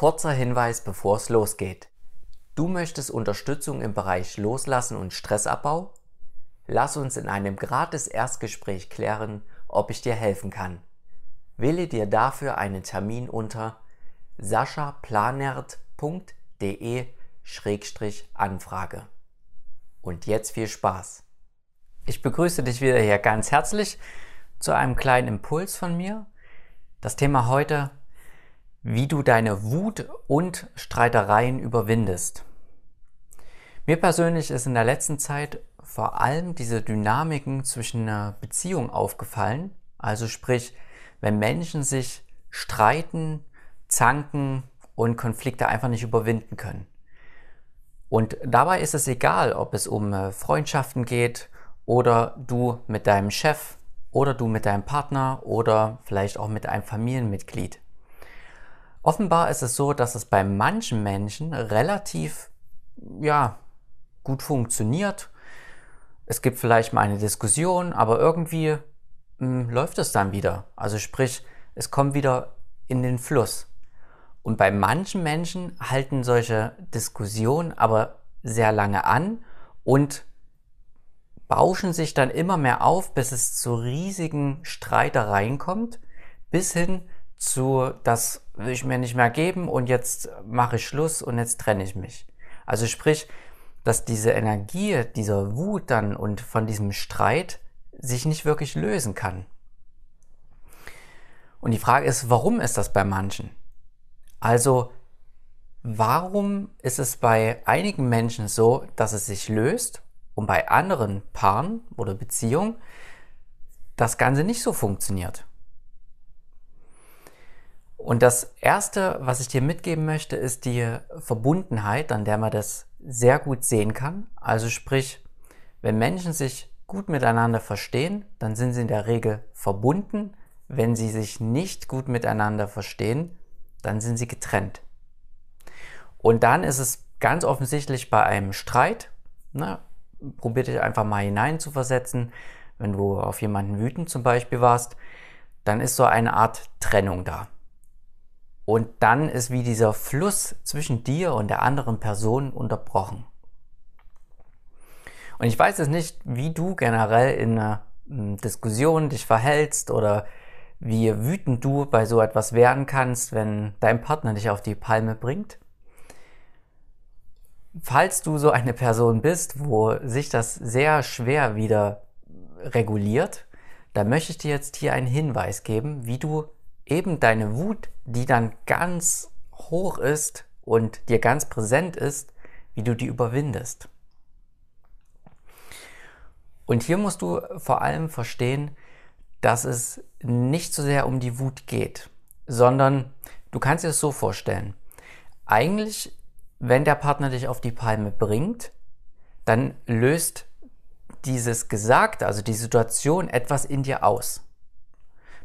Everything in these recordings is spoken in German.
Kurzer Hinweis, bevor es losgeht. Du möchtest Unterstützung im Bereich Loslassen und Stressabbau? Lass uns in einem gratis Erstgespräch klären, ob ich dir helfen kann. Wähle dir dafür einen Termin unter saschaplanert.de-anfrage. Und jetzt viel Spaß. Ich begrüße dich wieder hier ganz herzlich zu einem kleinen Impuls von mir. Das Thema heute, wie du deine Wut und Streitereien überwindest. Mir persönlich ist in der letzten Zeit vor allem diese Dynamiken zwischen einer Beziehung aufgefallen. Also sprich, wenn Menschen sich streiten, zanken und Konflikte einfach nicht überwinden können. Und dabei ist es egal, ob es um äh, Freundschaften geht oder du mit deinem Chef oder du mit deinem Partner oder vielleicht auch mit einem Familienmitglied. Offenbar ist es so, dass es bei manchen Menschen relativ ja, gut funktioniert. Es gibt vielleicht mal eine Diskussion, aber irgendwie mh, hm, läuft es dann wieder. Also sprich, es kommt wieder in den Fluss. Und bei manchen Menschen halten solche Diskussionen aber sehr lange an und bauschen sich dann immer mehr auf, bis es zu riesigen Streitereien kommt, bis hin zu, das will ich mir nicht mehr geben und jetzt mache ich Schluss und jetzt trenne ich mich. Also sprich, dass diese Energie, dieser Wut dann und von diesem Streit sich nicht wirklich lösen kann. Und die Frage ist, warum ist das bei manchen? Also, warum ist es bei einigen Menschen so, dass es sich löst und bei anderen Paaren oder Beziehungen das Ganze nicht so funktioniert. Und das Erste, was ich dir mitgeben möchte, ist die Verbundenheit, an der man das sehr gut sehen kann. Also sprich, wenn Menschen sich gut miteinander verstehen, dann sind sie in der Regel verbunden. Wenn sie sich nicht gut miteinander verstehen, dann sind sie getrennt. Und dann ist es ganz offensichtlich bei einem Streit, ne, probier dich einfach mal hineinzuversetzen. Wenn du auf jemanden wütend zum Beispiel warst, dann ist so eine Art Trennung da. Und dann ist wie dieser Fluss zwischen dir und der anderen Person unterbrochen. Und ich weiß jetzt nicht, wie du generell in einer Diskussion dich verhältst oder wie wütend du bei so etwas werden kannst, wenn dein Partner dich auf die Palme bringt. Falls du so eine Person bist, wo sich das sehr schwer wieder reguliert, dann möchte ich dir jetzt hier einen Hinweis geben, wie du eben deine Wut, die dann ganz hoch ist und dir ganz präsent ist, wie du die überwindest. Und hier musst du vor allem verstehen, dass es nicht so sehr um die Wut geht, sondern du kannst dir es so vorstellen. Eigentlich wenn der Partner dich auf die Palme bringt, dann löst dieses Gesagte, also die Situation etwas in dir aus.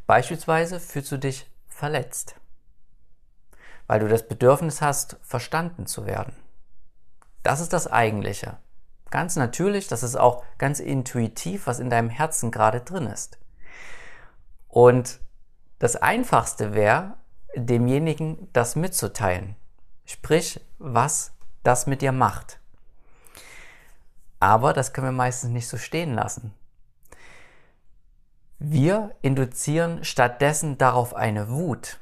Beispielsweise fühlst du dich verletzt, weil du das Bedürfnis hast, verstanden zu werden. Das ist das Eigentliche. Ganz natürlich, das ist auch ganz intuitiv, was in deinem Herzen gerade drin ist. Und das Einfachste wäre, demjenigen das mitzuteilen. Sprich, was das mit dir macht. Aber das können wir meistens nicht so stehen lassen. Wir induzieren stattdessen darauf eine Wut,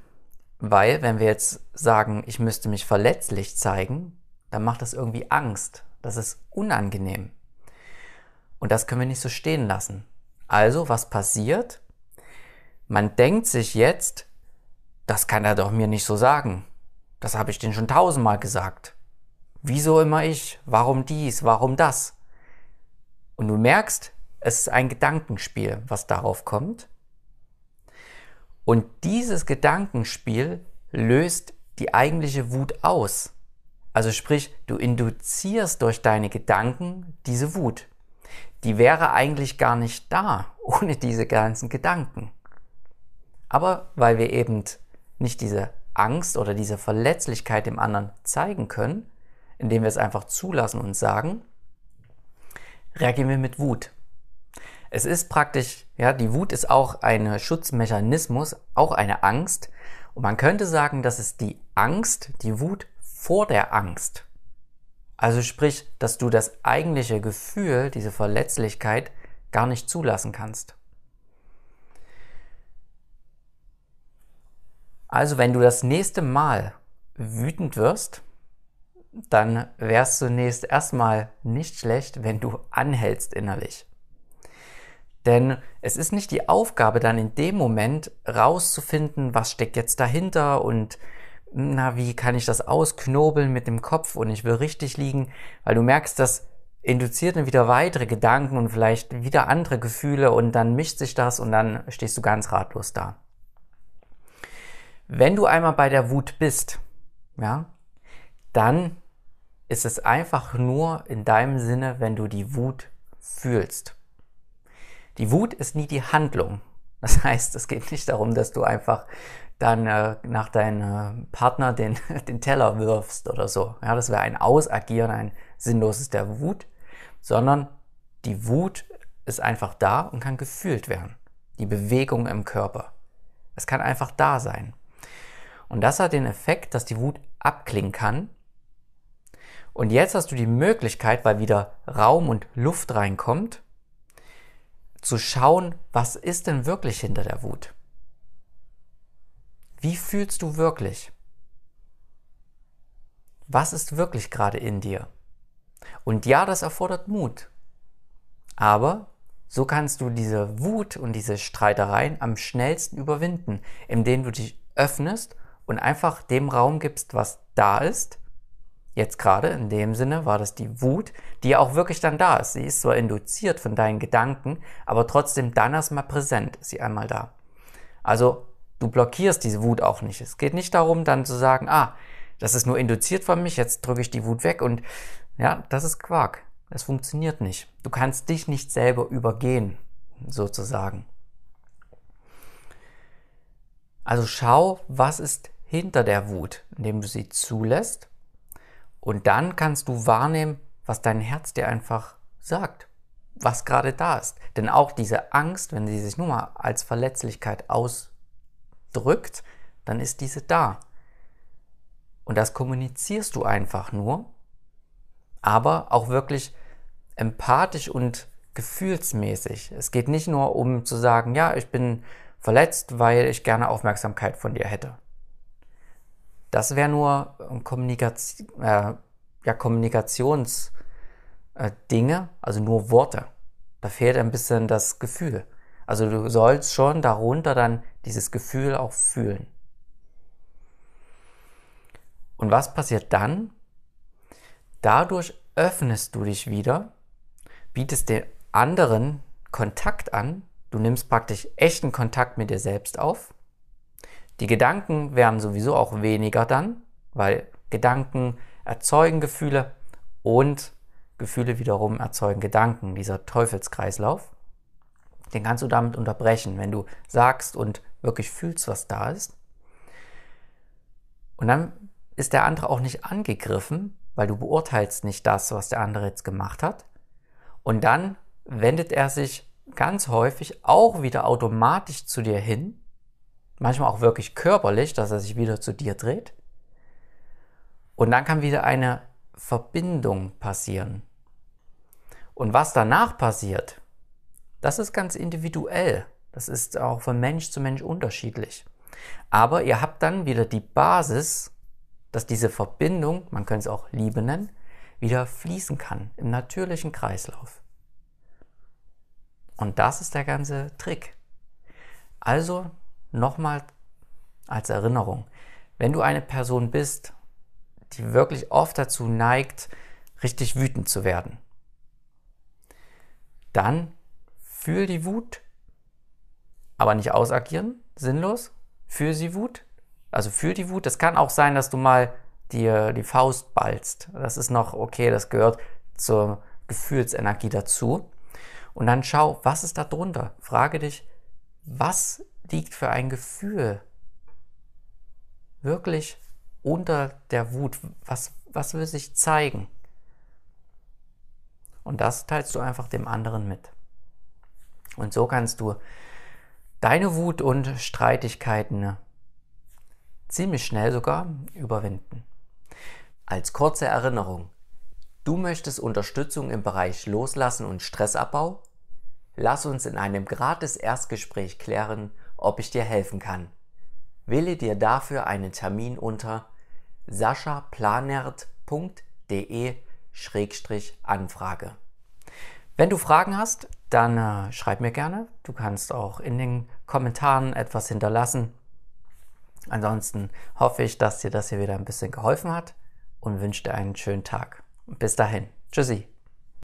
weil wenn wir jetzt sagen, ich müsste mich verletzlich zeigen, dann macht das irgendwie Angst. Das ist unangenehm. Und das können wir nicht so stehen lassen. Also, was passiert? Man denkt sich jetzt, das kann er doch mir nicht so sagen. Das habe ich denen schon tausendmal gesagt. Wieso immer ich? Warum dies? Warum das? Und du merkst, es ist ein Gedankenspiel, was darauf kommt. Und dieses Gedankenspiel löst die eigentliche Wut aus. Also sprich, du induzierst durch deine Gedanken diese Wut. Die wäre eigentlich gar nicht da ohne diese ganzen Gedanken. Aber weil wir eben nicht diese Angst oder diese Verletzlichkeit dem anderen zeigen können, indem wir es einfach zulassen und sagen, reagieren wir mit Wut. Es ist praktisch, ja, die Wut ist auch ein Schutzmechanismus, auch eine Angst Und man könnte sagen, das ist die Angst, die Wut vor der Angst. Also sprich, dass du das eigentliche Gefühl, diese Verletzlichkeit gar nicht zulassen kannst. Also wenn du das nächste Mal wütend wirst, dann wäre es zunächst erstmal nicht schlecht, wenn du anhältst innerlich. Denn es ist nicht die Aufgabe, dann in dem Moment rauszufinden, was steckt jetzt dahinter und na, wie kann ich das ausknobeln mit dem Kopf und ich will richtig liegen, weil du merkst, das induziert dann wieder weitere Gedanken und vielleicht wieder andere Gefühle und dann mischt sich das und dann stehst du ganz ratlos da. Wenn du einmal bei der Wut bist, ja, dann ist es einfach nur in deinem Sinne, wenn du die Wut fühlst. Die Wut ist nie die Handlung. Das heißt, es geht nicht darum, dass du einfach dann äh, nach deinem Partner den, den Teller wirfst oder so. Ja, das wäre ein Ausagieren, ein sinnloses der Wut, sondern die Wut ist einfach da und kann gefühlt werden. Die Bewegung im Körper. Es kann einfach da sein. Und das hat den Effekt, dass die Wut abklingen kann. Und jetzt hast du die Möglichkeit, weil wieder Raum und Luft reinkommt, zu schauen, was ist denn wirklich hinter der Wut? Wie fühlst du wirklich? Was ist wirklich gerade in dir? Und ja, das erfordert Mut. Aber so kannst du diese Wut und diese Streitereien am schnellsten überwinden, indem du dich öffnest und einfach dem Raum gibst, was da ist Jetzt gerade in dem Sinne war das die Wut, die ja auch wirklich dann da ist. Sie ist zwar induziert von deinen Gedanken, aber trotzdem dann erstmal präsent ist sie einmal da. Also du blockierst diese Wut auch nicht. Es geht nicht darum, dann zu sagen, ah, das ist nur induziert von mich, jetzt drücke ich die Wut weg und ja, das ist Quark. Das funktioniert nicht. Du kannst dich nicht selber übergehen, sozusagen. Also schau, was ist hinter der Wut, indem du sie zulässt und dann kannst du wahrnehmen, was dein Herz dir einfach sagt, was gerade da ist. Denn auch diese Angst, wenn sie sich nur mal als Verletzlichkeit ausdrückt, dann ist diese da. Und das kommunizierst du einfach nur, aber auch wirklich empathisch und gefühlsmäßig. Es geht nicht nur um zu sagen, ja, ich bin verletzt, weil ich gerne Aufmerksamkeit von dir hätte. Das wäre nur Kommunikation, äh, ja, Kommunikationsdinge, äh, also nur Worte. Da fehlt ein bisschen das Gefühl. Also du sollst schon darunter dann dieses Gefühl auch fühlen. Und was passiert dann? Dadurch öffnest du dich wieder, bietest den anderen Kontakt an, du nimmst praktisch echten Kontakt mit dir selbst auf die Gedanken werden sowieso auch weniger dann, weil Gedanken erzeugen Gefühle und Gefühle wiederum erzeugen Gedanken, dieser Teufelskreislauf. Den kannst du damit unterbrechen, wenn du sagst und wirklich fühlst, was da ist. Und dann ist der andere auch nicht angegriffen, weil du beurteilst nicht das, was der andere jetzt gemacht hat. Und dann wendet er sich ganz häufig auch wieder automatisch zu dir hin manchmal auch wirklich körperlich, dass er sich wieder zu dir dreht. Und dann kann wieder eine Verbindung passieren. Und was danach passiert, das ist ganz individuell. Das ist auch von Mensch zu Mensch unterschiedlich. Aber ihr habt dann wieder die Basis, dass diese Verbindung, man könnte es auch Liebe nennen, wieder fließen kann im natürlichen Kreislauf. Und das ist der ganze Trick. Also nochmal als Erinnerung, wenn du eine Person bist, die wirklich oft dazu neigt, richtig wütend zu werden, dann fühl die Wut, aber nicht ausagieren, sinnlos, fühl sie Wut, also fühl die Wut. Es kann auch sein, dass du mal dir die Faust ballst. Das ist noch okay, das gehört zur Gefühlsenergie dazu. Und dann schau, was ist da drunter? Frage dich, was liegt für ein Gefühl wirklich unter der Wut? Was, was will sich zeigen? Und das teilst du einfach dem anderen mit. Und so kannst du deine Wut und Streitigkeiten ziemlich schnell sogar überwinden. Als kurze Erinnerung, du möchtest Unterstützung im Bereich Loslassen und Stressabbau? Lass uns in einem gratis Erstgespräch klären, ob ich dir helfen kann. Wähle dir dafür einen Termin unter saschaplanert.de-anfrage. Wenn du Fragen hast, dann äh, schreib mir gerne. Du kannst auch in den Kommentaren etwas hinterlassen. Ansonsten hoffe ich, dass dir das hier wieder ein bisschen geholfen hat und wünsche dir einen schönen Tag. Bis dahin. Tschüssi.